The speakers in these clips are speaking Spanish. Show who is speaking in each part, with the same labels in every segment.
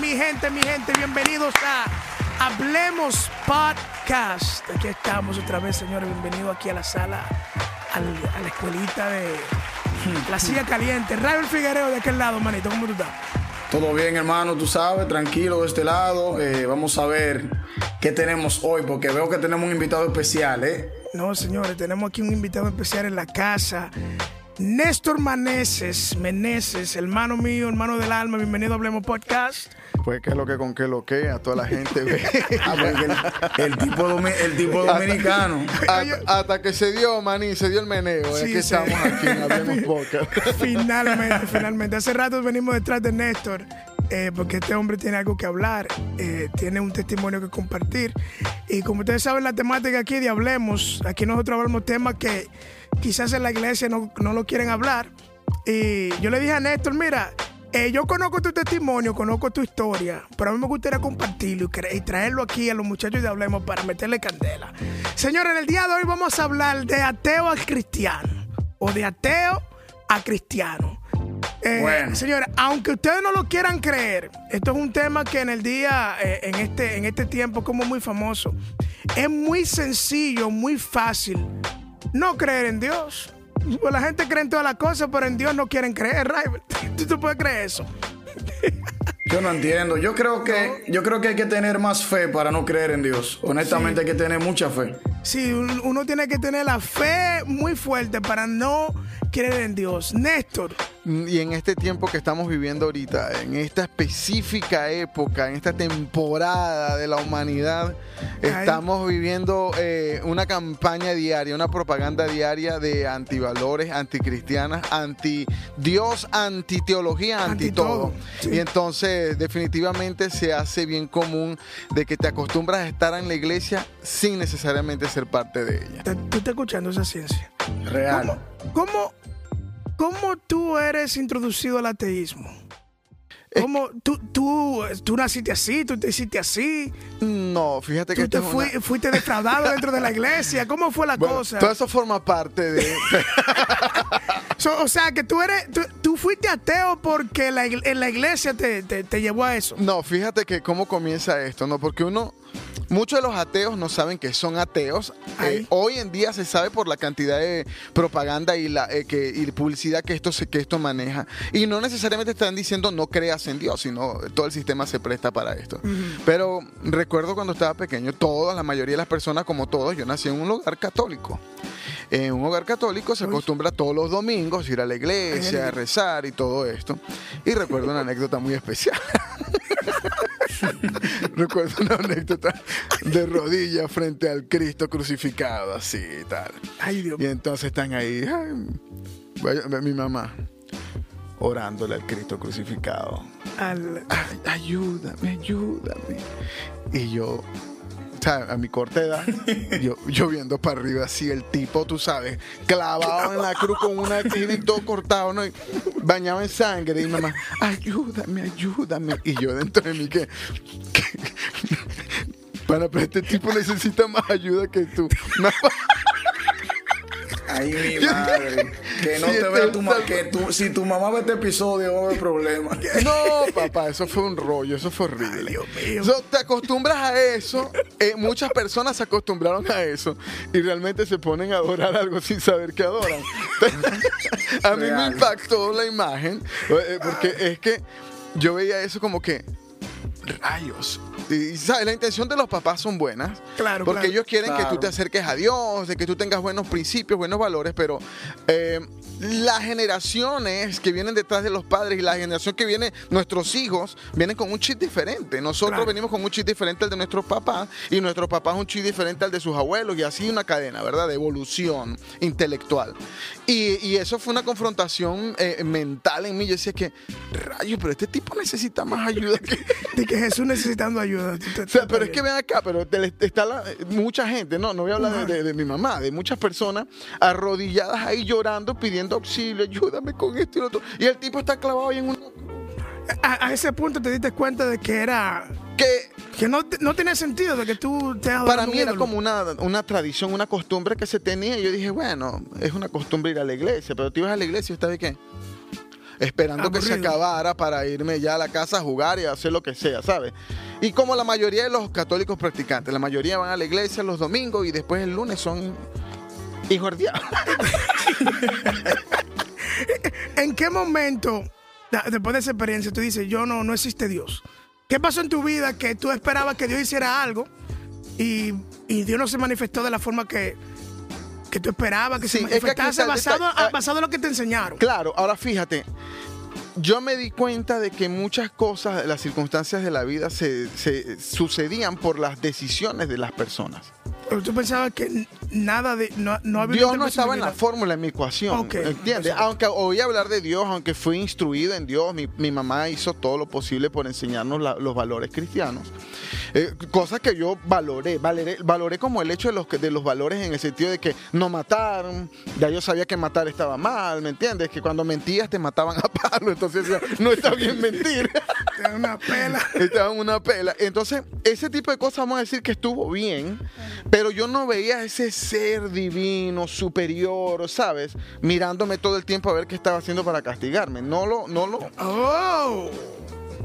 Speaker 1: mi gente, mi gente, bienvenidos a Hablemos Podcast. Aquí estamos otra vez, señores, bienvenidos aquí a la sala, al- a la escuelita de la silla caliente. Raúl Figuereo de aquel lado, manito, ¿cómo tú estás?
Speaker 2: Todo bien, hermano, tú sabes, tranquilo de este lado. Eh, vamos a ver qué tenemos hoy, porque veo que tenemos un invitado especial, ¿eh?
Speaker 1: No, señores, tenemos aquí un invitado especial en la casa. Néstor Maneses, Meneses, hermano mío, hermano del alma, bienvenido a Hablemos Podcast.
Speaker 3: Pues qué es lo que con qué lo que a toda la gente ve.
Speaker 2: Ah, el, el tipo, domi- el tipo dominicano.
Speaker 3: hasta, hasta que se dio, maní, se dio el meneo.
Speaker 1: Sí,
Speaker 3: es que
Speaker 1: sí.
Speaker 3: estamos aquí Hablemos Podcast.
Speaker 1: Finalmente, finalmente. Hace rato venimos detrás de Néstor, eh, porque este hombre tiene algo que hablar, eh, tiene un testimonio que compartir. Y como ustedes saben, la temática aquí de Hablemos, aquí nosotros hablamos temas que quizás en la iglesia no, no lo quieren hablar. Y yo le dije a Néstor, mira, eh, yo conozco tu testimonio, conozco tu historia, pero a mí me gustaría compartirlo y, traerlo aquí a los muchachos de Hablemos para meterle candela. Señores, en el día de hoy vamos a hablar de ateo a cristiano o de ateo a cristiano. Eh,
Speaker 2: Bueno.
Speaker 1: Señores, aunque ustedes no lo quieran creer, esto es un tema que en el día, eh, en, este, en este tiempo, como muy famoso, es muy sencillo, muy fácil no creer en Dios. Pues la gente cree en todas las cosas, pero en Dios no quieren creer, right? ¿Tú, tú puedes creer eso?
Speaker 2: Yo no entiendo. Yo creo que, yo creo que hay que tener más fe para no creer en Dios. Honestamente, hay que tener mucha fe.
Speaker 1: Sí, un- uno tiene que tener la fe muy fuerte para no creer en Dios. Néstor,
Speaker 3: Y en este tiempo que estamos viviendo ahorita, en esta específica época, en esta temporada de la humanidad,
Speaker 1: Ay.
Speaker 3: estamos viviendo eh, una campaña diaria, una propaganda diaria de antivalores, anticristianas, anti Dios, anti teología, anti,
Speaker 1: Anti
Speaker 3: todo.
Speaker 1: todo, sí.
Speaker 3: Y entonces definitivamente se hace bien común de que te acostumbras a estar en la iglesia sin necesariamente ser parte de ella.
Speaker 1: tú estás escuchando esa ciencia.
Speaker 2: Real.
Speaker 1: ¿Cómo, cómo tú eres introducido al ateísmo? ¿Cómo tú, tú, tú naciste así, tú te hiciste así,
Speaker 3: No, fíjate que
Speaker 1: tú te
Speaker 3: una-
Speaker 1: fui- fuiste defraudado dentro de la iglesia? ¿Cómo fue la
Speaker 3: Bueno,
Speaker 1: cosa?
Speaker 3: todo eso forma parte de...
Speaker 1: So, o sea, que tú eres, tú, tú fuiste ateo porque la, en la iglesia te, te- te llevó a eso.
Speaker 3: No, fíjate que cómo comienza esto, ¿no? Porque uno, muchos de los ateos no saben que son ateos. Eh, hoy en día se sabe por la cantidad de propaganda y la eh, que, y publicidad que esto, se- que esto maneja. Y no necesariamente están diciendo no creas en Dios, sino todo el sistema se presta para esto. Pero recuerdo cuando estaba pequeño, todas, la mayoría de las personas, como todos, yo nací en un hogar católico. En un hogar católico se acostumbra todos los domingos ir a la iglesia, a rezar y todo esto. Y recuerdo una anécdota muy especial. recuerdo una anécdota de rodillas frente al Cristo crucificado, así y tal.
Speaker 1: Ay, Dios
Speaker 3: Y entonces están ahí, ay, mi mamá, orándole al Cristo crucificado.
Speaker 1: al-
Speaker 3: Ay, ayúdame, ayúdame. Y yo, a mi corta edad, yo, yo viendo para arriba así, el tipo, tú sabes, clavado en la cruz con una tira y todo cortado, ¿no? Y bañado en sangre. Y mamá, ayúdame, ayúdame. Y yo dentro de mí que... que- Para, pero este tipo necesita más ayuda que tú. No,
Speaker 2: Ay, mi madre. Que no te vea tu mamá. Que tú, si tu mamá ve este episodio, va a haber problemas.
Speaker 3: No, papá, eso fue un rollo, eso fue horrible.
Speaker 1: Dios mío.
Speaker 3: So, te acostumbras a eso, eh, muchas personas se acostumbraron a eso y realmente se ponen a adorar algo sin saber que adoran. a mí me impactó la imagen, eh, porque es que yo veía eso como que, rayos. Y ¿sabes? la intención de los papás son buenas,
Speaker 1: Claro,
Speaker 3: porque
Speaker 1: claro.
Speaker 3: ellos quieren que tú te acerques a Dios, de que tú tengas buenos principios, buenos valores, pero eh, las generaciones que vienen detrás de los padres y la generación que viene, nuestros hijos, vienen con un chip diferente. Nosotros
Speaker 1: Claro.
Speaker 3: venimos con un chip diferente al de nuestros papás y nuestros papás un chip diferente al de sus abuelos y así una cadena, ¿verdad? De evolución intelectual. Y, y eso fue una confrontación eh, mental en mí. Yo decía que, rayos, pero este tipo necesita más ayuda que...
Speaker 1: De que Jesús necesitando ayuda.
Speaker 3: O sea, pero es que ven acá, pero está la- mucha gente, no, no voy a hablar de, de- de mi mamá, de muchas personas arrodilladas ahí llorando, pidiendo auxilio, ayúdame con esto y lo otro. Y el tipo está clavado ahí en una...
Speaker 1: bien. a, a ese punto te diste cuenta de que era.
Speaker 3: Que
Speaker 1: Que no, no tenía sentido de que tú te
Speaker 3: para mí era como una, una tradición, una costumbre que se tenía. Y yo dije, bueno, es una costumbre ir a la iglesia, pero tú ibas a la iglesia y esta vez qué? Esperando que se acabara para irme ya a la casa a jugar y a hacer lo que sea, ¿sabes? Y como la mayoría de los católicos practicantes, la mayoría van a la iglesia los domingos y después el lunes son hijos del.
Speaker 1: ¿En qué momento, después de esa experiencia, tú dices, yo no, no existe Dios? ¿Qué pasó en tu vida que tú esperabas que Dios hiciera algo y, y Dios no se manifestó de la forma que, que tú esperabas que
Speaker 3: Sí,
Speaker 1: se
Speaker 3: es que aquí
Speaker 1: manifestase
Speaker 3: está
Speaker 1: basado,
Speaker 3: detalle.
Speaker 1: a- basado en lo que te enseñaron?
Speaker 3: Claro, ahora fíjate, yo me di cuenta de que muchas cosas, las circunstancias de la vida se, se sucedían por las decisiones de las personas.
Speaker 1: Pero tú pensabas que nada de. No, no había
Speaker 3: Dios no estaba en la fórmula, en mi ecuación.
Speaker 1: Ok,
Speaker 3: ¿Entiendes? Aunque oí hablar de Dios, aunque fui instruido en Dios, mi, mi mamá hizo todo lo posible por enseñarnos la- los valores cristianos. Eh, cosas que yo valoré, valoré, valoré como el hecho de los, de los valores en el sentido de que no mataron, ya yo sabía que matar estaba mal, ¿me entiendes? Que cuando mentías te mataban a palo, entonces no está bien mentir.
Speaker 1: Te una pela.
Speaker 3: En una pela. Entonces, ese tipo de cosas vamos a decir que estuvo bien, pero yo no veía ese ser divino, superior, ¿sabes? Mirándome todo el tiempo a ver qué estaba haciendo para castigarme. No lo, no lo,
Speaker 1: Oh,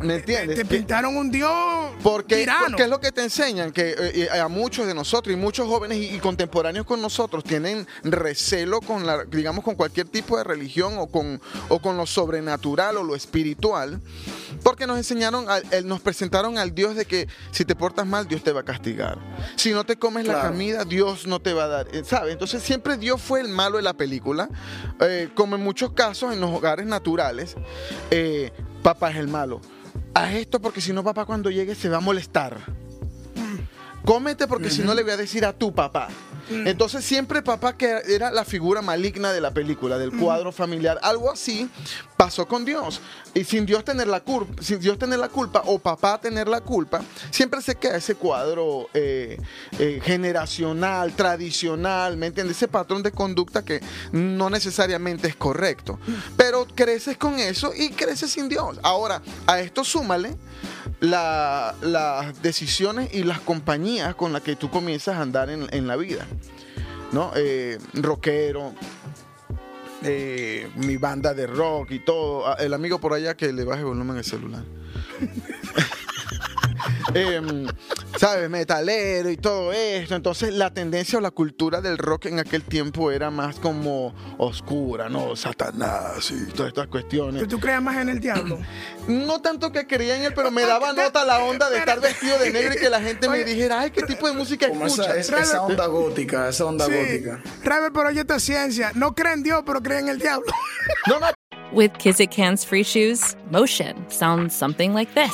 Speaker 3: ¿me
Speaker 1: te,
Speaker 3: entiendes?
Speaker 1: te
Speaker 3: Que-
Speaker 1: pintaron un Dios
Speaker 3: porque, porque es lo que te enseñan, que eh, eh, a muchos de nosotros y muchos jóvenes y, y contemporáneos con nosotros tienen recelo con la, digamos, con cualquier tipo de religión o con, o con lo sobrenatural o lo espiritual, porque nos enseñaron, el- nos presentaron al Dios de que si te portas mal, Dios te va a castigar. Si no te comes la
Speaker 2: Claro.
Speaker 3: comida, Dios no te va a dar, eh, ¿sabes? Entonces siempre Dios fue el malo de la película, eh, como en muchos casos en los hogares naturales, eh, papá es el malo. Haz esto porque si no papá cuando llegue se va a molestar. Cómete porque si no le voy a decir a tu papá. Entonces siempre papá que era la figura maligna de la película, del cuadro familiar, algo así pasó con Dios. Y sin Dios tener la culpa, sin Dios tener la culpa o papá tener la culpa, siempre se queda ese cuadro eh, eh, generacional, tradicional, ¿me entiendes? Ese patrón de conducta que no necesariamente es correcto. Pero creces con eso y creces sin Dios. Ahora, a esto súmale la- las decisiones y las compañías con las que tú comienzas a andar en, en la vida. ¿No? Eh, rockero, eh, mi banda de rock y todo. Ah, El amigo por allá que le baje volumen al celular. Em, ¿Sabes? Metalero y todo esto. Entonces la tendencia o la cultura del rock en aquel tiempo era más como oscura, ¿no? Satanás y todas estas cuestiones.
Speaker 1: Que tú creas más en el diablo.
Speaker 3: No tanto que creía en él, pero me daba nota la onda de estar vestido de negro y que la gente me dijera, ay, ¿qué tipo de música escucha?
Speaker 2: esa, esa, onda gótica, esa onda
Speaker 1: Sí.
Speaker 2: gótica.
Speaker 1: Raver, pero oye esta ciencia. No cree en Dios, pero cree en el diablo.
Speaker 3: No, no,
Speaker 4: With Kizik hands free shoes, motion sounds something like this.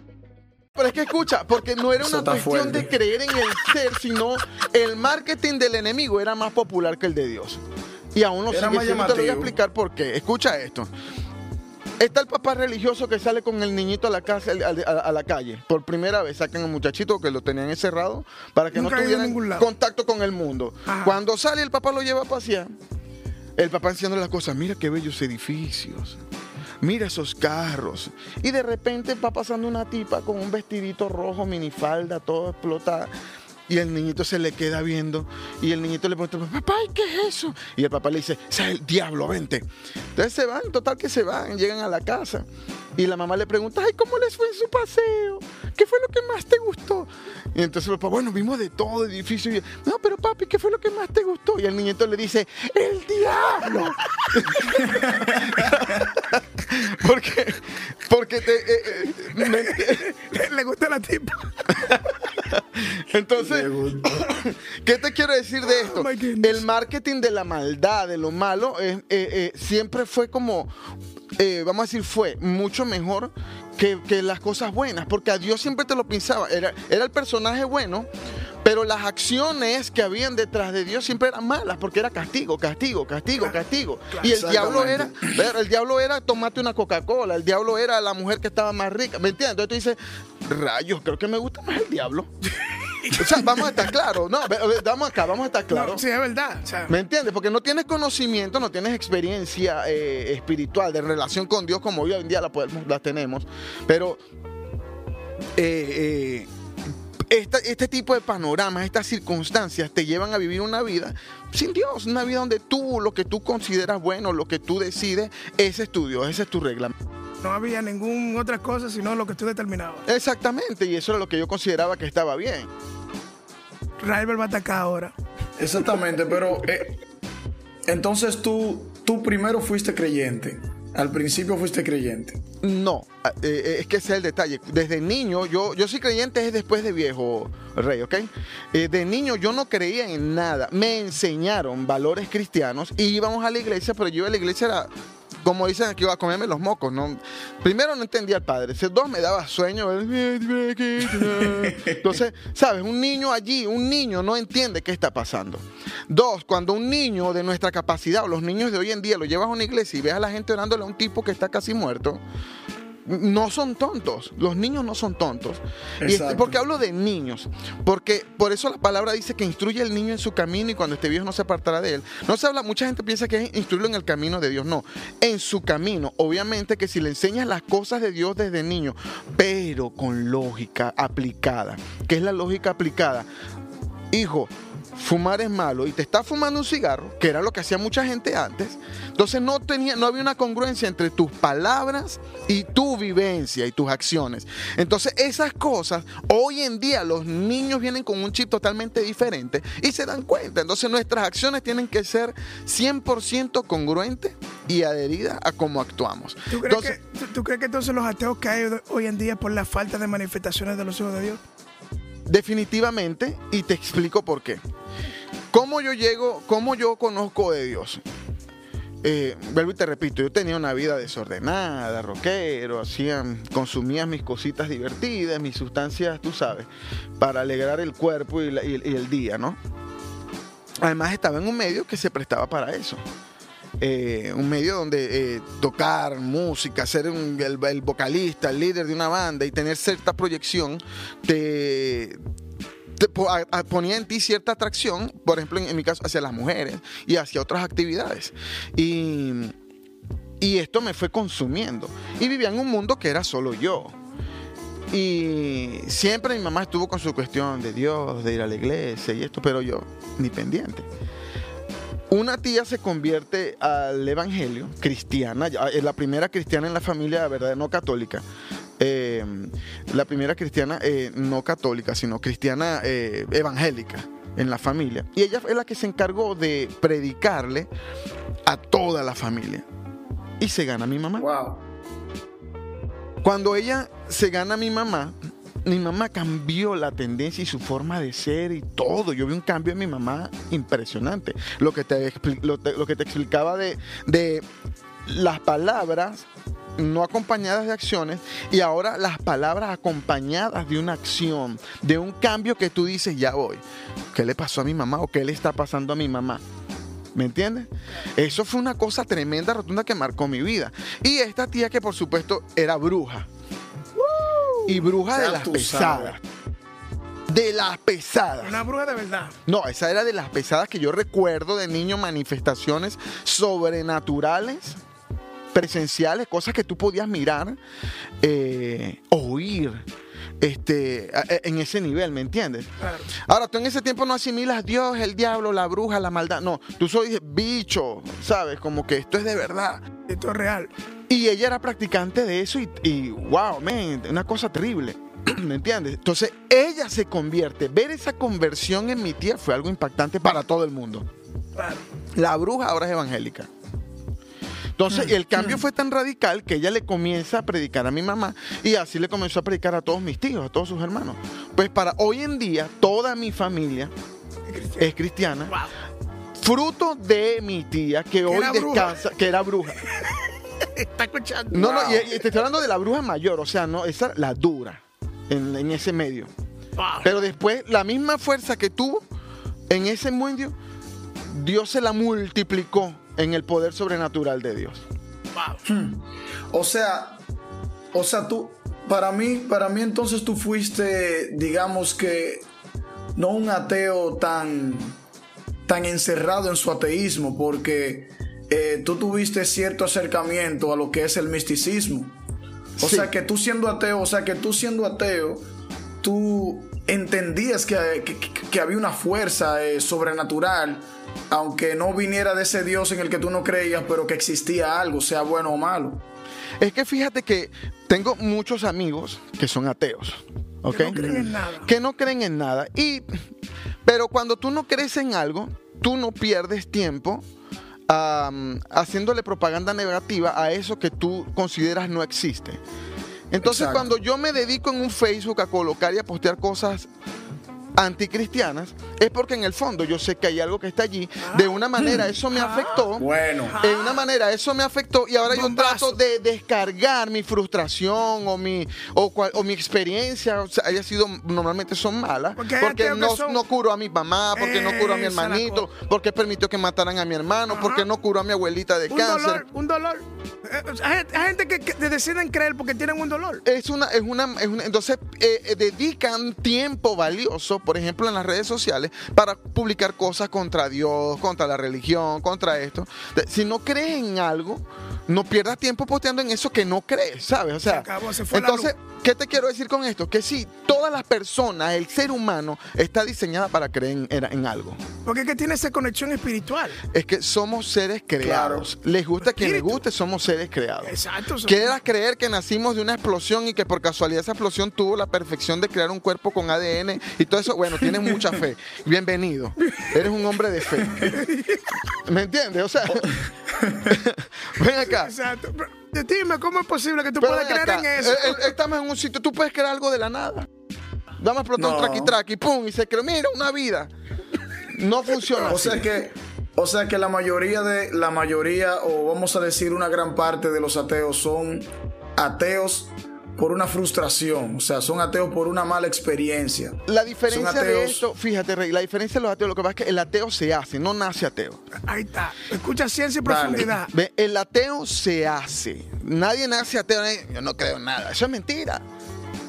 Speaker 3: pero es que escucha, porque no era una cuestión de creer en el ser, sino el marketing del enemigo era más popular que el de Dios. Y aún
Speaker 2: más
Speaker 3: siendo. Te lo voy a explicar por qué. Escucha esto. Está el papá religioso que sale con el niñito a la, casa, a, a- a la calle. Por primera vez sacan al muchachito que lo tenían encerrado para que
Speaker 1: Nunca
Speaker 3: no tuvieran contacto con el mundo.
Speaker 1: Ajá.
Speaker 3: Cuando sale el papá lo lleva a pasear. El papá enseñando las cosas. Mira qué bellos edificios. Mira esos carros. Y de repente va pasando una tipa con un vestidito rojo, minifalda, todo explotada. Y el niñito se le queda viendo. Y el niñito le pregunta, papá, ¿y qué es eso? Y el papá le dice, es el diablo, vente. Entonces se van, total que se van, llegan a la casa. Y la mamá le pregunta, ay, ¿cómo les fue en su paseo? ¿Qué fue lo que más te gustó? Y entonces el papá, bueno, vimos de todo edificio. Y, no, pero papi, ¿qué fue lo que más te gustó? Y el niñito le dice, el diablo. porque, porque te, eh, eh,
Speaker 1: Le gusta la tipa.
Speaker 3: entonces. ¿Qué te quiero decir de esto?
Speaker 1: Oh, goodness.
Speaker 3: El marketing de la maldad, de lo malo, eh, eh, eh, siempre fue como, eh, vamos a decir, fue mucho mejor que, que las cosas buenas, porque a Dios siempre te lo pensaba. Era, era el personaje bueno, Pero las acciones que habían detrás de Dios siempre eran malas, porque era castigo, castigo, castigo, castigo. Y el diablo era, el diablo era tomate una Coca-Cola, el diablo era la mujer que estaba más rica, ¿me entiendes? Entonces tú dices, rayos, creo que me gusta más el diablo. O sea, vamos a estar claros, no, vamos acá, vamos a estar claros.
Speaker 1: No, sí, es verdad. o sea,
Speaker 3: ¿Me entiendes? Porque no tienes conocimiento, no tienes experiencia eh, espiritual de relación con Dios como hoy en día la, podemos, la tenemos. Pero eh, eh, esta- este tipo de panoramas, estas circunstancias te llevan a vivir una vida sin Dios, una vida donde tú, lo que tú consideras bueno, lo que tú decides, ese es tu Dios, ese es tu regla.
Speaker 1: no había ninguna otra cosa sino lo que tú determinabas.
Speaker 3: Exactamente, y eso era lo que yo consideraba que estaba bien.
Speaker 1: Rival va a atacar ahora.
Speaker 2: Exactamente, pero eh, entonces tú, tú primero fuiste creyente. Al principio fuiste creyente.
Speaker 3: No, eh, eh, es que ese es el detalle. Desde niño, yo, yo soy creyente es después de viejo, Rey, ¿ok? Eh, de niño yo no creía en nada. Me enseñaron valores cristianos y íbamos a la iglesia, pero yo a la iglesia era, como dicen aquí, iba a comerme los mocos, ¿no? Primero no entendía al padre. Dos me daba sueño. Entonces, ¿sabes? Un niño allí, un niño no entiende qué está pasando. Dos, cuando un niño de nuestra capacidad, o los niños de hoy en día, lo llevas a una iglesia y ves a la gente orándole a un tipo que está casi muerto, no son tontos. Los niños no son tontos. Y este- porque hablo de niños. Porque por eso la palabra dice que instruye al niño en su camino y cuando esté viejo no se apartará de él. No se habla, mucha gente piensa que es instruirlo en el camino de Dios. No, en su camino. Obviamente que si le enseñas las cosas de Dios desde niño, pero con lógica aplicada. ¿Qué es la lógica aplicada? Hijo, fumar es malo y te estás fumando un cigarro, que era lo que hacía mucha gente antes, entonces no, tenía, no había una congruencia entre tus palabras y tu vivencia y tus acciones. Entonces esas cosas, hoy en día los niños vienen con un chip totalmente diferente y se dan cuenta. Entonces nuestras acciones tienen que ser 100% congruentes y adheridas a cómo actuamos.
Speaker 1: ¿Tú crees,
Speaker 3: Entonces,
Speaker 1: que, tú, tú crees que entonces los ateos caen hoy en día por la falta de manifestaciones de los hijos de Dios?
Speaker 3: Definitivamente, y te explico por qué. ¿Cómo yo llego, cómo yo conozco de Dios? Eh, vuelvo y te repito, yo tenía una vida desordenada, rockero, hacía, consumía mis cositas divertidas, mis sustancias, tú sabes, para alegrar el cuerpo y, el día, ¿no? Además estaba en un medio que se prestaba para eso. Eh, un medio donde eh, tocar música, ser el, el vocalista, el líder de una banda y tener cierta proyección te, ponía en ti cierta atracción, por ejemplo, en, mi caso, hacia las mujeres y hacia otras actividades. Y, y esto me fue consumiendo. Y vivía en un mundo que era solo yo. Y siempre mi mamá estuvo con su cuestión de Dios, de ir a la iglesia y esto, pero yo ni pendiente. Una tía se convierte al evangelio, cristiana, es la primera cristiana en la familia, ¿verdad? No católica. Eh, la primera cristiana eh, no católica, sino cristiana eh, evangélica en la familia. Y ella es la que se encargó de predicarle a toda la familia. Y se gana mi mamá.
Speaker 2: Wow.
Speaker 3: Cuando ella se gana a mi mamá, mi mamá cambió la tendencia y su forma de ser y todo. Yo vi un cambio en mi mamá impresionante. Lo que te, lo te- lo que te explicaba de, de las palabras no acompañadas de acciones y ahora las palabras acompañadas de una acción, de un cambio que tú dices, ya voy. ¿Qué le pasó a mi mamá o qué le está pasando a mi mamá? ¿Me entiendes? Eso fue una cosa tremenda, rotunda que marcó mi vida. Y esta tía que por supuesto era bruja. Y bruja de las pesadas. De las pesadas.
Speaker 1: Una bruja de verdad.
Speaker 3: No, esa era de las pesadas que yo recuerdo de niño, manifestaciones sobrenaturales, presenciales, cosas que tú podías mirar, eh, oír. Este, a- a- en ese nivel, ¿me entiendes?
Speaker 1: Claro.
Speaker 3: Ahora, tú en ese tiempo no asimilas Dios, el diablo, la bruja, la maldad. No, tú dices bicho, ¿sabes? Como que esto es de verdad.
Speaker 1: Esto es real.
Speaker 3: Y ella era practicante de eso y, y wow, man, una cosa terrible. ¿Me entiendes? Entonces, ella se convierte. Ver esa conversión en mi tía fue algo impactante para todo el mundo.
Speaker 1: Claro.
Speaker 3: La bruja ahora es evangélica. Entonces, el cambio fue tan radical que ella le comienza a predicar a mi mamá y así le comenzó a predicar a todos mis tíos, a todos sus hermanos. Pues para hoy en día, toda mi familia es cristiana, fruto de mi tía que hoy
Speaker 1: bruja.
Speaker 3: descansa, que era bruja.
Speaker 1: Está escuchando.
Speaker 3: No, no, y, y te estoy hablando de la bruja mayor, o sea, no, esa la dura en, en ese medio.
Speaker 1: Wow.
Speaker 3: Pero después, la misma fuerza que tuvo en ese mundo, Dios se la multiplicó en el poder sobrenatural de Dios.
Speaker 1: Wow.
Speaker 2: O sea, o sea, tú, para mí, para mí entonces tú fuiste, digamos que, no un ateo tan, tan encerrado en su ateísmo, porque eh, tú tuviste cierto acercamiento a lo que es el misticismo. O
Speaker 3: Sí.
Speaker 2: sea, que tú siendo ateo, o sea, que tú siendo ateo, tú entendías que, que- que- que había una fuerza eh, sobrenatural, aunque no viniera de ese Dios en el que tú no creías, pero que existía algo, sea bueno o malo.
Speaker 3: Es que fíjate que tengo muchos amigos que son ateos. ¿ok?
Speaker 1: Que no creen en nada.
Speaker 3: Que no creen en nada. Y, pero cuando tú no crees en algo, tú no pierdes tiempo am, haciéndole propaganda negativa a eso que tú consideras no existe. Entonces,
Speaker 2: Exacto.
Speaker 3: cuando yo me dedico en un Facebook a colocar y a postear cosas anticristianas, es porque en el fondo yo sé que hay algo que está allí. De una manera, eso me afectó.
Speaker 2: Bueno.
Speaker 3: En una manera, eso me afectó y ahora yo trato de descargar mi frustración o mi, o, cual- o mi experiencia, o sea, haya sido, normalmente son malas,
Speaker 1: Porque
Speaker 3: no,
Speaker 1: son-
Speaker 3: no curó a mi mamá, porque no curó a mi hermanito, porque permitió que mataran a mi hermano, porque no curó a mi abuelita de
Speaker 1: Un
Speaker 3: cáncer.
Speaker 1: dolor, un dolor. Eh, Hay gente que, que deciden creer porque tienen un dolor.
Speaker 3: Es una, es una, es una- entonces eh, eh, dedican tiempo valioso, por ejemplo, en las redes sociales, para publicar cosas contra Dios, contra la religión, contra esto. Si no crees en algo, no pierdas tiempo posteando en eso que no crees, ¿sabes? O sea,
Speaker 1: acabó, se fue la
Speaker 3: entonces, ¿qué te quiero decir con esto? Que sí, todas las personas, el ser humano, está diseñada para creer en, algo.
Speaker 1: Porque es que tiene esa conexión espiritual.
Speaker 3: Es que somos seres creados. Les gusta quien les guste, somos seres creados.
Speaker 1: Exacto. son-
Speaker 3: Quieras creer que nacimos de una explosión y que por casualidad esa explosión tuvo la perfección de crear un cuerpo con ADN y todo eso, bueno, tienes mucha fe. Bienvenido. Eres un hombre de fe. ¿Me entiendes? O sea, ven acá.
Speaker 1: Exacto. Pero, Dime, ¿cómo es posible que tú
Speaker 3: Pero
Speaker 1: puedas
Speaker 3: ven
Speaker 1: creer
Speaker 3: acá.
Speaker 1: en eso?
Speaker 3: Eh, eh, Estamos en un sitio, tú puedes crear algo de la nada. Vamos a explotar un
Speaker 2: No.
Speaker 3: traqui traqui, pum, y se creó, mira, una vida. No funciona.
Speaker 2: O
Speaker 3: así.
Speaker 2: sea que, o sea que la mayoría de, la mayoría, o vamos a decir una gran parte de los ateos son ateos por una frustración, o sea, son ateos por una mala experiencia.
Speaker 3: La diferencia
Speaker 2: Son
Speaker 3: de
Speaker 2: ateos.
Speaker 3: esto, fíjate, Rey, la diferencia de los ateos, lo que pasa es que el ateo se hace, no nace ateo.
Speaker 1: Ahí está. Escucha ciencia y profundidad.
Speaker 3: El ateo se hace. Nadie nace ateo. nadie- Yo no creo en nada. Eso es mentira.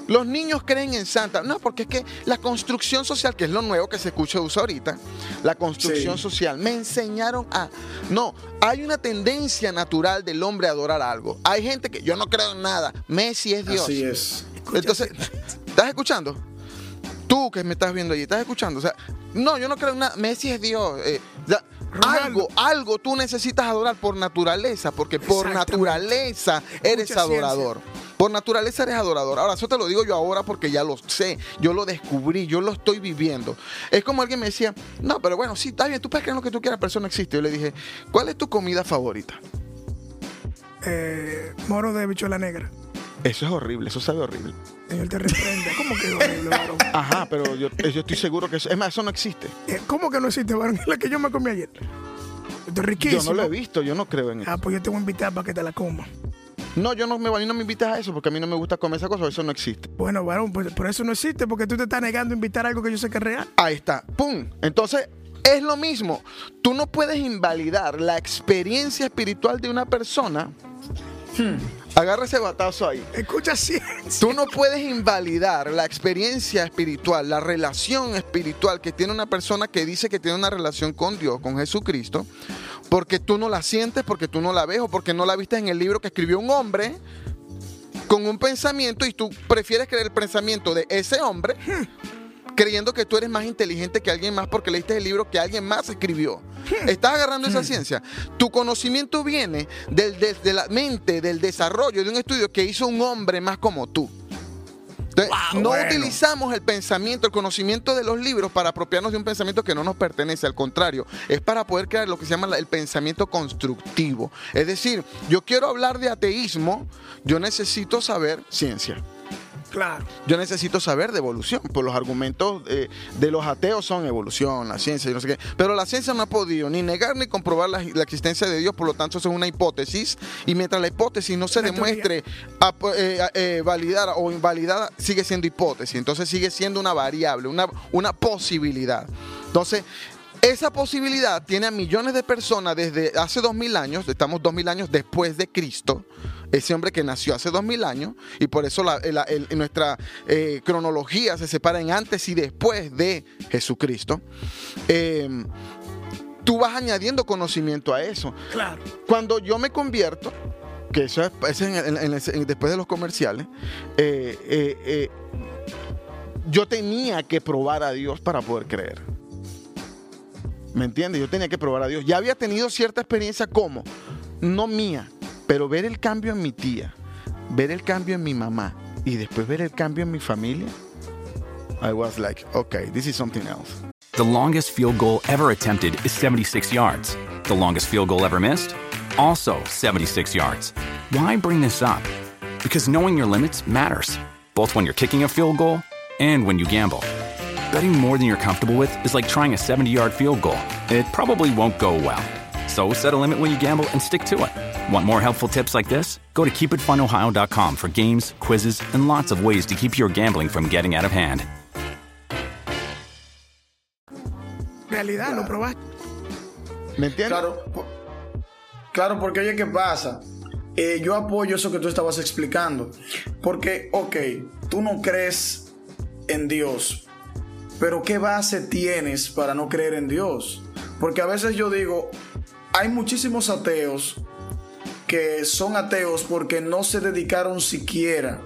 Speaker 3: Los niños creen en Santa. No, porque es que la construcción social, que es lo nuevo que se escucha usa ahorita, la construcción
Speaker 2: Sí.
Speaker 3: social, me enseñaron a. No, hay una tendencia natural del hombre a adorar algo. Hay gente que yo no creo en nada. Messi es Dios.
Speaker 2: Así es.
Speaker 3: Entonces, ¿estás escuchando? Tú que me estás viendo allí, ¿estás escuchando? O sea, no, yo no creo en nada. Messi es Dios. eh, ya,
Speaker 1: Ronaldo.
Speaker 3: algo, algo tú necesitas adorar por naturaleza, porque por naturaleza eres adorador. Por naturaleza eres adorador. Ahora, eso te lo digo yo ahora porque ya lo sé. Yo lo descubrí, yo lo estoy viviendo. Es como alguien me decía, no, pero bueno, sí, está bien, tú puedes creer lo que tú quieras, pero eso no existe. Yo le dije, ¿cuál es tu comida favorita?
Speaker 1: Eh, moro de bichuela negra.
Speaker 3: Eso es horrible, eso sabe horrible.
Speaker 1: Señor, te reprenda. ¿Cómo que es horrible, varón?
Speaker 3: Ajá, pero yo, yo estoy seguro que eso, es más, eso no existe.
Speaker 1: Eh, ¿Cómo que no existe, varón? Es la que yo me comí ayer. Esto es riquísimo.
Speaker 3: Yo no lo he visto, yo no creo en eso.
Speaker 1: Ah, pues yo te voy a invitar para que te la comas.
Speaker 3: No, yo no me, a mí no me invitas a eso porque a mí no me gusta comer esa cosa, eso no existe.
Speaker 1: Bueno, varón, pues por eso no existe, porque tú te estás negando a invitar algo que yo sé que es real.
Speaker 3: Ahí está, ¡pum! Entonces, es lo mismo. Tú no puedes invalidar la experiencia espiritual de una persona. Agarra ese batazo ahí.
Speaker 1: Escucha ciencia.
Speaker 3: Tú no puedes invalidar la experiencia espiritual, la relación espiritual que tiene una persona que dice que tiene una relación con Dios, con Jesucristo, porque tú no la sientes, porque tú no la ves o porque no la viste en el libro que escribió un hombre con un pensamiento y tú prefieres creer el pensamiento de ese hombre creyendo que tú eres más inteligente que alguien más porque leíste el libro que alguien más escribió. Estás agarrando esa ciencia. Tu conocimiento viene del, de la mente, del desarrollo de un estudio que hizo un hombre más como tú. Entonces, no
Speaker 2: bueno.
Speaker 3: utilizamos el pensamiento, el conocimiento de los libros para apropiarnos de un pensamiento que no nos pertenece. Al contrario, es para poder crear lo que se llama la- el pensamiento constructivo. Es decir, yo quiero hablar de ateísmo, yo necesito saber ciencia.
Speaker 1: Claro.
Speaker 3: Yo necesito saber de evolución, pues los argumentos eh, de los ateos son evolución, la ciencia y no sé qué. Pero la ciencia no ha podido ni negar ni comprobar la, la existencia de Dios, por lo tanto eso es una hipótesis. Y mientras la hipótesis no se demuestre ap- eh, eh, validada o invalidada, sigue siendo hipótesis. Entonces sigue siendo una variable, una, una posibilidad. Entonces, esa posibilidad tiene a millones de personas desde hace dos mil años, estamos dos mil años después de Cristo, ese hombre que nació hace dos mil años, y por eso la- la- el- nuestra eh, cronología se separa en antes y después de Jesucristo. Eh, tú vas añadiendo conocimiento a eso.
Speaker 1: Claro.
Speaker 3: Cuando yo me convierto, que eso es, es en- en- en- en- después de los comerciales, eh, eh, yo tenía que probar a Dios para poder creer. ¿Me entiendes? Yo tenía que probar a Dios. Ya había tenido cierta experiencia como, no mía, pero ver el cambio en mi tía, ver el cambio en mi mamá y después ver el cambio en mi familia. I was like, okay, this is something else.
Speaker 5: The longest field goal ever attempted is 76 yards. The longest field goal ever missed? Also 76 yards. Why bring this up? Because knowing your limits matters, both when you're kicking a field goal and when you gamble. Betting more than you're comfortable with is like trying a 70 yard field goal. It probably won't go well. So set a limit when you gamble and stick to it. Want more helpful tips like this? Go to keepitfunohio.com for games, quizzes, and lots of ways to keep your gambling from getting out of hand.
Speaker 1: Realidad, lo probaste.
Speaker 3: ¿Me entiendes?
Speaker 2: Claro, claro, porque oye, ¿qué pasa? Eh, yo apoyo eso que tú estabas explicando. Porque, ok, tú no crees en Dios, pero ¿qué base tienes para no creer en Dios? Porque a veces yo digo, hay muchísimos ateos que son ateos porque no se dedicaron siquiera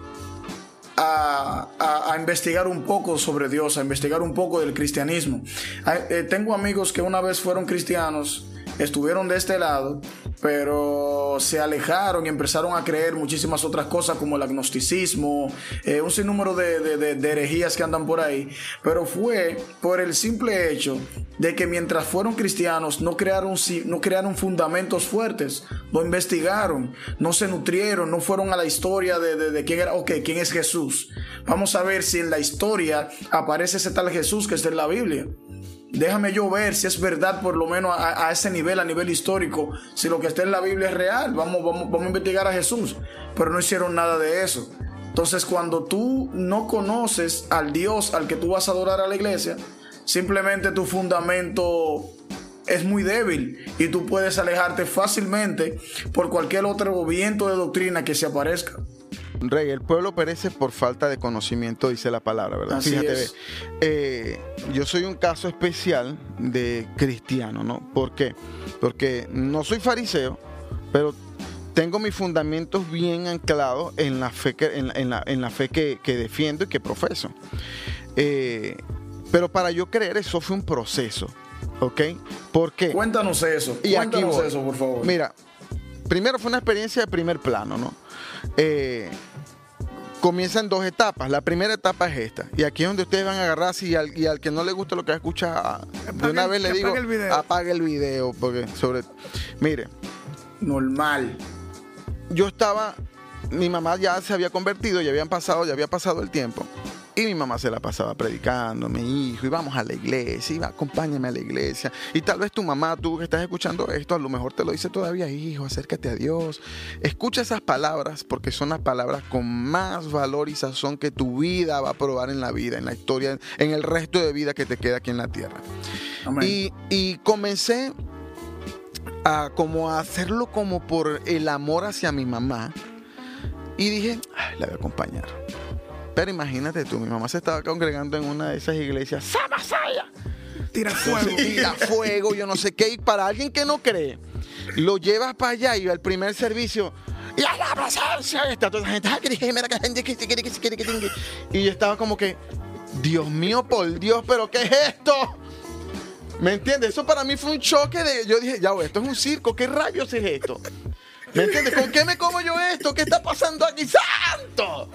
Speaker 2: a, a- a investigar un poco sobre Dios, a investigar un poco del cristianismo. Hay- eh, tengo amigos que una vez fueron cristianos, estuvieron de este lado, pero se alejaron y empezaron a creer muchísimas otras cosas como el agnosticismo, eh, un sinnúmero de, de- de- de herejías que andan por ahí, pero fue por el simple hecho de que mientras fueron cristianos no crearon, no crearon fundamentos fuertes, no investigaron, no se nutrieron, no fueron a la historia de quién era, ok, quién es Jesús. Vamos a ver si en la historia aparece ese tal Jesús que está en la Biblia. Déjame yo ver si es verdad por lo menos a, ese nivel, a nivel histórico, si lo que está en la Biblia es real. Vamos, vamos, vamos a investigar a Jesús. Pero no hicieron nada de eso. Entonces cuando tú no conoces al Dios al que tú vas a adorar a la iglesia, simplemente tu fundamento es muy débil y tú puedes alejarte fácilmente por cualquier otro viento de doctrina que se aparezca.
Speaker 3: Rey, el pueblo perece por falta de conocimiento, dice la palabra, ¿verdad?
Speaker 2: Así
Speaker 3: Fíjate,
Speaker 2: es.
Speaker 3: eh, yo soy un caso especial de cristiano, ¿no? ¿Por qué? Porque no soy fariseo, pero tengo mis fundamentos bien anclados en la fe que, en, la- en la, en la fe que, que defiendo y que profeso. Eh, pero para yo creer, eso fue un proceso, ¿ok? ¿Por qué?
Speaker 2: Cuéntanos eso.
Speaker 3: Y
Speaker 2: Cuéntanos eso, por favor.
Speaker 3: Mira, primero fue una experiencia de primer plano, ¿no? Eh, comienzan dos etapas. La primera etapa es esta. Y aquí es donde ustedes van a agarrarse y al, y al que no le gusta lo que escucha, de
Speaker 1: Apague
Speaker 3: una vez le digo,
Speaker 1: apague el video.
Speaker 3: apague el video. Porque sobre... Mire,
Speaker 2: Normal.
Speaker 3: yo estaba, mi mamá ya se había convertido, ya habían pasado, ya había pasado el tiempo. Y mi mamá se la pasaba predicando, mi hijo, y vamos a la iglesia, iba, acompáñame a la iglesia. Y tal vez tu mamá, tú que estás escuchando esto, a lo mejor te lo dice todavía, hijo, acércate a Dios. Escucha esas palabras porque son las palabras con más valor y sazón que tu vida va a probar en la vida, en la historia, en el resto de vida que te queda aquí en la tierra. Y, y comencé a como a hacerlo como por el amor hacia mi mamá. Y dije, "Ay, la voy a acompañar. Pero imagínate tú, mi mamá se estaba congregando en una de esas iglesias. ¡Samasaya!
Speaker 1: Tira fuego.
Speaker 3: Tira fuego, yo no sé qué. Y para alguien que no cree, lo llevas para allá y al primer servicio. Y a la presencia está toda esa gente. "Ah, que mira, que gente, que- que- que- que- que- que- Y yo estaba como que, Dios mío, por Dios, pero ¿qué es esto? ¿Me entiendes? Eso para mí fue un choque de. Yo dije, ya, esto es un circo, ¿qué rayos es esto? ¿Me entiendes? ¿Con qué me como yo esto? ¿Qué está pasando aquí? ¡Santo!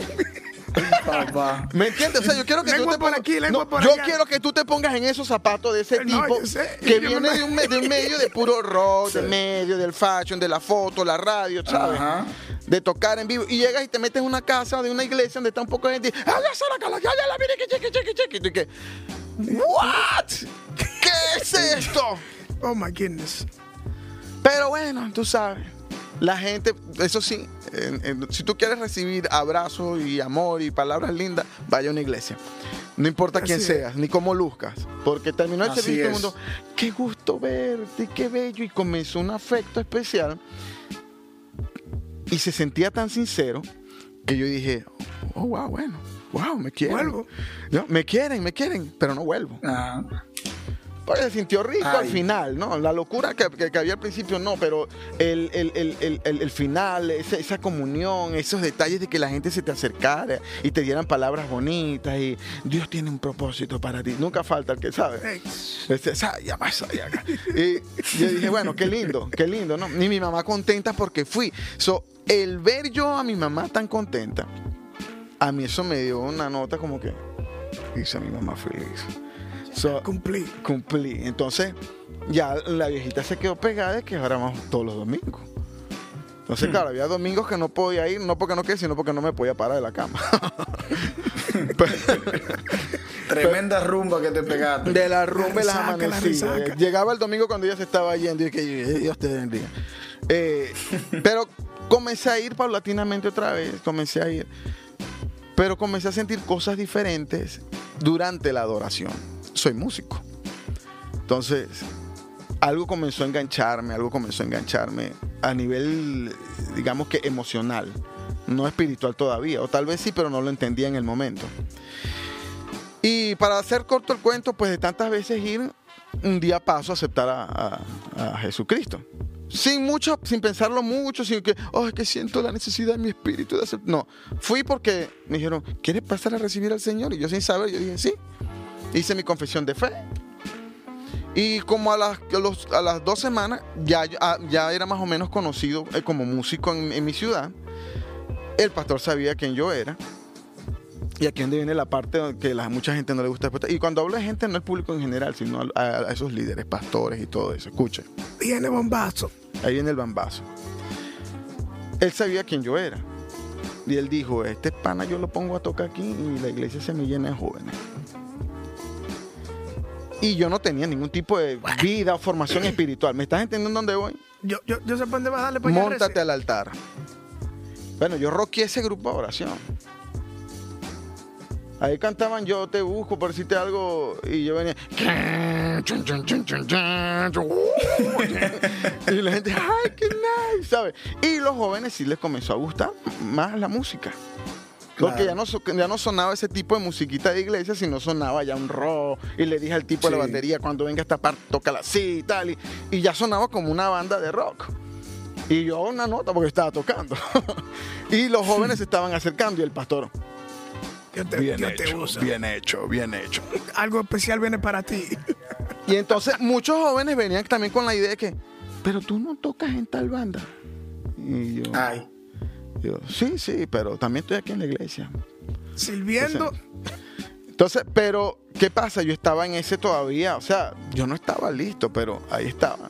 Speaker 3: ¿Me entiendes? O sea, yo quiero que
Speaker 1: Lengua
Speaker 3: tú te pongas.
Speaker 1: aquí,
Speaker 3: No,
Speaker 1: por
Speaker 3: yo
Speaker 1: allá.
Speaker 3: quiero que tú te pongas en esos zapatos de ese
Speaker 1: no,
Speaker 3: tipo que viene
Speaker 1: me-
Speaker 3: de un, de un medio de puro rock, de medio del fashion, de la foto, la radio, ¿sabes?
Speaker 2: Ajá.
Speaker 3: de tocar en vivo. Y llegas y te metes en una casa de una iglesia donde está un poco de gente. ¡Ah, la cala, ya, ya la mire, que cheque, cheque, cheque! Y tú que, ¿What? ¿Qué es esto?
Speaker 1: Oh my goodness.
Speaker 3: Pero bueno, tú sabes, la gente, eso sí, en- en- si tú quieres recibir abrazos y amor y palabras lindas, vaya a una iglesia. No importa quién
Speaker 1: es.
Speaker 3: seas, ni cómo luzcas. Porque terminó el servicio y todo el
Speaker 2: es.
Speaker 3: mundo, qué gusto verte, qué bello. Y comenzó un afecto especial. Y se sentía tan sincero que yo dije, oh, wow, bueno, wow, me quieren.
Speaker 1: Vuelvo.
Speaker 3: No, me quieren, me quieren, pero no vuelvo.
Speaker 2: Ah,
Speaker 3: Pues se sintió rico
Speaker 2: Ay.
Speaker 3: al final, ¿no? La locura que, que- que había al principio no, pero el, el- el- el- final, esa, esa comunión, esos detalles de que la gente se te acercara y te dieran palabras bonitas y Dios tiene un propósito para ti. Nunca falta el que sabe. Este. Y yo dije, bueno, qué lindo, qué lindo, ¿no? Y mi mamá contenta porque fui. So, el ver yo a mi mamá tan contenta, a mí eso me dio una nota como que hice a mi mamá feliz. So,
Speaker 1: cumplí.
Speaker 3: cumplí. Entonces, ya la viejita se quedó pegada de que ahora vamos todos los domingos. Entonces, claro, había domingos que no podía ir, no porque no quería, sino porque no me podía parar de la cama.
Speaker 2: tremenda rumba que te pegaste.
Speaker 3: de la rumba y las
Speaker 1: la
Speaker 3: amanecidas. Llegaba el domingo cuando ella se estaba yendo y que "Eh, Dios te bendiga. Eh, pero comencé a ir paulatinamente otra vez, comencé a ir. Pero comencé a sentir cosas diferentes durante la adoración. Soy músico. Entonces, algo comenzó a engancharme, algo comenzó a engancharme a nivel, digamos que emocional, no espiritual todavía, o tal vez sí, pero no lo entendía en el momento. Y para hacer corto el cuento, pues de tantas veces ir, un día paso a aceptar a, a- a Jesucristo. Sin mucho, sin pensarlo mucho, sin que, oh, es que siento la necesidad en mi espíritu de hacer. No, fui porque me dijeron, ¿quieres pasar a recibir al Señor? Y yo sin saber, yo dije, sí. Hice mi confesión de fe. Y como a las, a los- a las dos semanas ya, ya- ya era más o menos conocido eh, como músico en, en mi ciudad, el pastor sabía quién yo era. Y aquí es donde viene la parte que a mucha gente no le gusta. Y cuando hablo de gente, no el público en general, sino a, a- esos líderes, pastores y todo eso. Escuchen,
Speaker 1: Viene bombazo.
Speaker 3: ahí viene el bambazo. Él sabía quién yo era. Y él dijo, este pana yo lo pongo a tocar aquí y la iglesia se me llena de jóvenes. Y yo no tenía ningún tipo de vida o formación espiritual. ¿Me estás entendiendo dónde voy?
Speaker 1: Yo, yo, yo sé para dónde vas a darle para allá.
Speaker 3: Móntate al altar. Bueno, yo roqué ese grupo de oración. Ahí cantaban Yo te busco por decirte algo y yo venía. Y la gente, ¡ay, qué nice! ¿Sabes? Y los jóvenes sí les comenzó a gustar más la música. Porque
Speaker 2: Claro.
Speaker 3: ya no, ya no sonaba ese tipo de musiquita de iglesia, sino sonaba ya un rock. Y le dije al tipo de la batería, cuando venga esta parte, tócala así y tal. Y, y ya sonaba como una banda de rock. Y yo una nota porque estaba tocando. y los jóvenes se estaban acercando y el pastor.
Speaker 1: Yo te,
Speaker 3: Bien
Speaker 1: yo te
Speaker 3: hecho,
Speaker 1: uso.
Speaker 3: bien hecho, bien hecho.
Speaker 1: Algo especial viene para ti.
Speaker 3: Y entonces muchos jóvenes venían también con la idea de que, pero tú no tocas en tal banda. Y yo,
Speaker 2: Ay,
Speaker 3: yo, sí, sí, pero también estoy aquí en la iglesia.
Speaker 1: Sirviendo.
Speaker 3: Entonces, pero, ¿qué pasa? Yo estaba en ese todavía, o sea, yo no estaba listo, pero ahí estaba.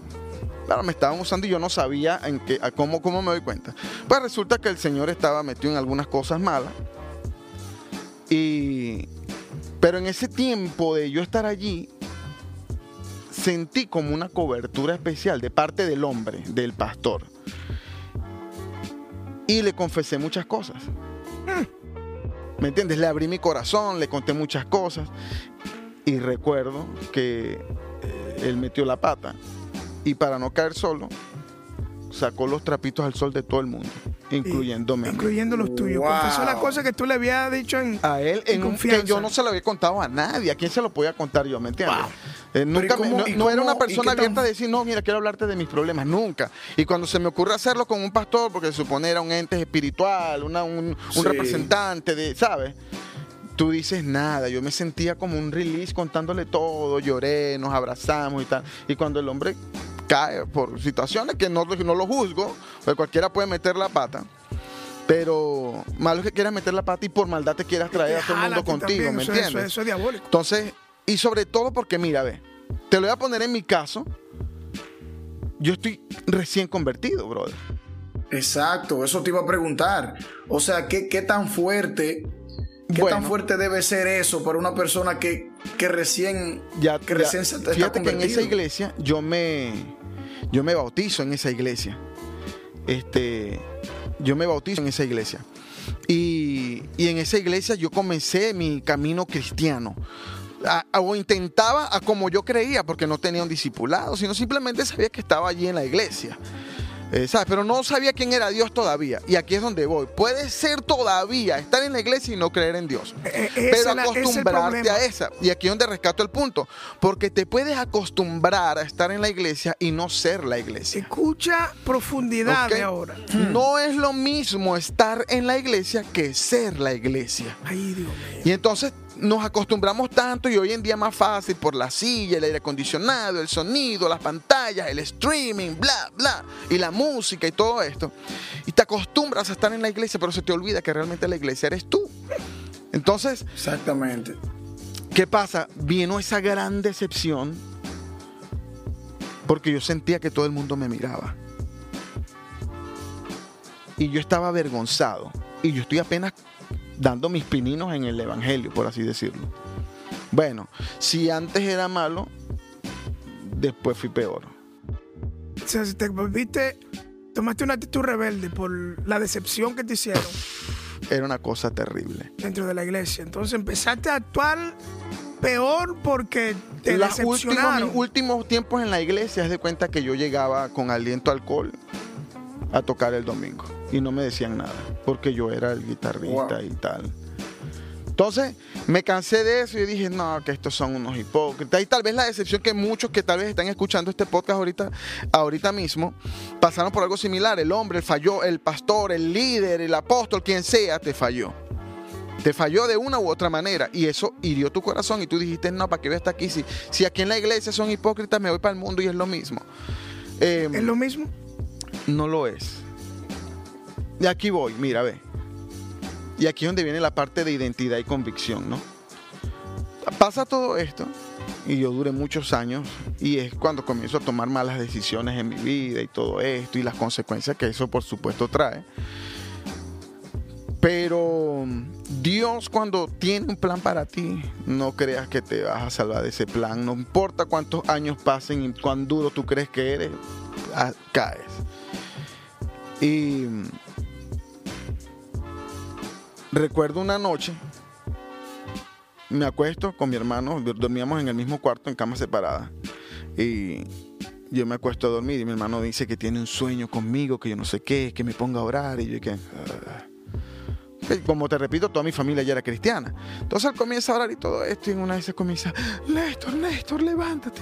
Speaker 3: Claro, me estaban usando y yo no sabía en qué, a cómo, cómo me doy cuenta. Pues resulta que el Señor estaba metido en algunas cosas malas. Y, pero en ese tiempo de yo estar allí, sentí como una cobertura especial de parte del hombre, del pastor. Y le confesé muchas cosas. ¿Me entiendes? Le abrí mi corazón, le conté muchas cosas. Y recuerdo que eh, él metió la pata. Y para no caer solo, sacó los trapitos al sol de todo el mundo, incluyéndome.
Speaker 1: Incluyendo los tuyos.
Speaker 2: Wow.
Speaker 1: Confesó la cosa que tú le habías dicho en.
Speaker 3: A él,
Speaker 1: en
Speaker 3: en un, que
Speaker 1: confianza.
Speaker 3: yo no se lo había contado a nadie. ¿A quién se lo podía contar yo? ¿Me entiendes?
Speaker 1: Wow.
Speaker 3: Eh, nunca
Speaker 2: ¿y
Speaker 3: me- no, era una persona abierta a decir, no, mira, quiero hablarte de mis problemas. Nunca. Y cuando se me ocurre hacerlo con un pastor, porque se supone era un ente espiritual, una- un, representante de, ¿sabes? Tú dices nada, yo me sentía como un release contándole todo, lloré, nos abrazamos y tal. Y cuando el hombre cae por situaciones que no, no lo juzgo, porque cualquiera puede meter la pata, pero malo es que quieras meter la pata y por maldad te quieras traer a todo el mundo contigo,
Speaker 1: también,
Speaker 3: ¿me
Speaker 1: eso, eso-
Speaker 3: entiendes?
Speaker 1: Eso, es diabólico.
Speaker 3: Entonces, y sobre todo porque, mira, ve, te lo voy a poner en mi caso. Yo estoy recién convertido, brother.
Speaker 2: Exacto, eso te iba a preguntar. O sea, ¿qué, qué tan fuerte, qué
Speaker 3: Bueno.
Speaker 2: tan fuerte debe ser eso para una persona que, que recién,
Speaker 3: Ya,
Speaker 2: que
Speaker 3: ya,
Speaker 2: recién se está
Speaker 3: fíjate que en esa iglesia yo me yo me bautizo en esa iglesia. Este, yo me bautizo en esa iglesia. Y, y en esa iglesia yo comencé mi camino cristiano. A- a- o intentaba a como yo creía, porque no tenía un discipulado, sino simplemente sabía que estaba allí en la iglesia. Eh, ¿sabes? Pero no sabía quién era Dios todavía. Y aquí es donde voy. Puede ser todavía estar en la iglesia y no creer en Dios.
Speaker 1: Eh, ese
Speaker 3: pero
Speaker 1: la-
Speaker 3: acostumbrarte a esa. Y aquí es donde rescato el punto. Porque te puedes acostumbrar a estar en la iglesia y no ser la iglesia.
Speaker 1: Escucha profundidad de ahora.
Speaker 3: No es lo mismo estar en la iglesia que ser la iglesia.
Speaker 1: Ay, Dios mío.
Speaker 3: Y entonces nos acostumbramos tanto y hoy en día más fácil por la silla, el aire acondicionado, el sonido, las pantallas, el streaming, bla, bla, y la música y todo esto. Y te acostumbras a estar en la iglesia, pero se te olvida que realmente la iglesia eres tú. Entonces,
Speaker 2: Exactamente.
Speaker 3: ¿qué pasa? Vino esa gran decepción porque yo sentía que todo el mundo me miraba. Y yo estaba avergonzado. Y yo estoy apenas dando mis pininos en el Evangelio, por así decirlo. Bueno, si antes era malo, después fui peor.
Speaker 1: O sea, si te volviste, tomaste una actitud rebelde por la decepción que te hicieron
Speaker 3: Era una cosa terrible.
Speaker 1: dentro de la iglesia. Entonces empezaste a actuar peor porque te
Speaker 3: Los últimos,
Speaker 1: decepcionaron.
Speaker 3: mis últimos tiempos en la iglesia, es de cuenta que yo llegaba con aliento a alcohol a tocar el domingo y no me decían nada porque yo era el guitarrista
Speaker 2: Wow.
Speaker 3: y tal. Entonces me cansé de eso y dije, no, que estos son unos hipócritas. Y tal vez la decepción que muchos que tal vez están escuchando este podcast ahorita, ahorita mismo, pasaron por algo similar. El hombre, el falló, el pastor, el líder, el apóstol, quien sea, te falló. Te falló de una u otra manera y eso hirió tu corazón y tú dijiste, no, ¿para qué voy a estar aquí? Si, si aquí en la iglesia son hipócritas, me voy para el mundo y es lo mismo. Eh,
Speaker 1: ¿Es lo mismo?
Speaker 3: no lo es. Y aquí voy, mira, ve. Y aquí es donde viene la parte de identidad y convicción, ¿no? Pasa todo esto y yo duré muchos años y es cuando comienzo a tomar malas decisiones en mi vida y todo esto y las consecuencias que eso por supuesto trae. Pero Dios cuando tiene un plan para ti, no creas que te vas a salvar de ese plan. No importa cuántos años pasen y cuán duro tú crees que eres, ah, caes. Y recuerdo una noche, me acuesto con mi hermano, dormíamos en el mismo cuarto en camas separadas. Y yo me acuesto a dormir y mi hermano dice que tiene un sueño conmigo, que yo no sé qué, que me ponga a orar. Y yo que... "Ah". Como te repito, toda mi familia ya era cristiana. Entonces él comienza a orar y todo esto, y en una vez se comienza, Néstor, Néstor, levántate.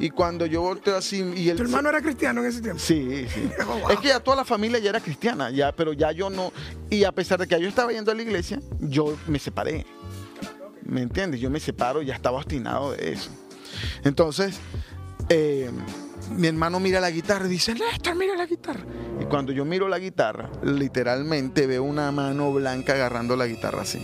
Speaker 3: Y cuando yo volteo así, y él.
Speaker 1: ¿Tu hermano era cristiano en ese tiempo?
Speaker 3: Sí, sí.
Speaker 1: Oh, wow.
Speaker 3: Es que ya toda la familia ya era cristiana, ya, pero ya yo no. Y a pesar de que yo estaba yendo a la iglesia, yo me separé. ¿Me entiendes? Yo me separo, ya estaba obstinado de eso. Entonces, eh, mi hermano mira la guitarra y dice, Néstor, mira la guitarra. Y cuando yo miro la guitarra, literalmente veo una mano blanca agarrando la guitarra así.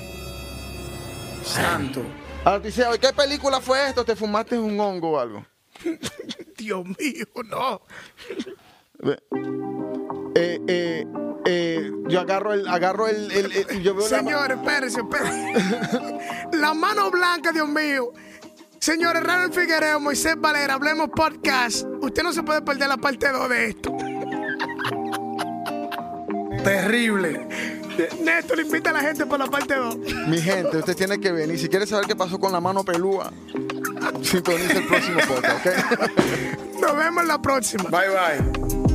Speaker 2: Santo.
Speaker 3: Ahora te dice, "Oye, ¿qué película fue esto? ¿Te fumaste un hongo o algo?
Speaker 1: Dios mío, no.
Speaker 3: Eh, eh, eh, yo agarro el, agarro el, el- el- yo veo la
Speaker 1: espérense, espérense. La mano blanca, Dios mío. Señores, Ronald Figuereo, Moisés Valera, Hablemos Podcast. Usted no se puede perder la parte 2 de esto.
Speaker 2: Terrible.
Speaker 1: Néstor, invita a la gente por la parte 2.
Speaker 3: Mi gente, usted tiene que venir. Si quiere saber qué pasó con la mano pelúa, sintoniza el próximo podcast, ¿ok?
Speaker 1: Nos vemos en la próxima.
Speaker 2: Bye bye.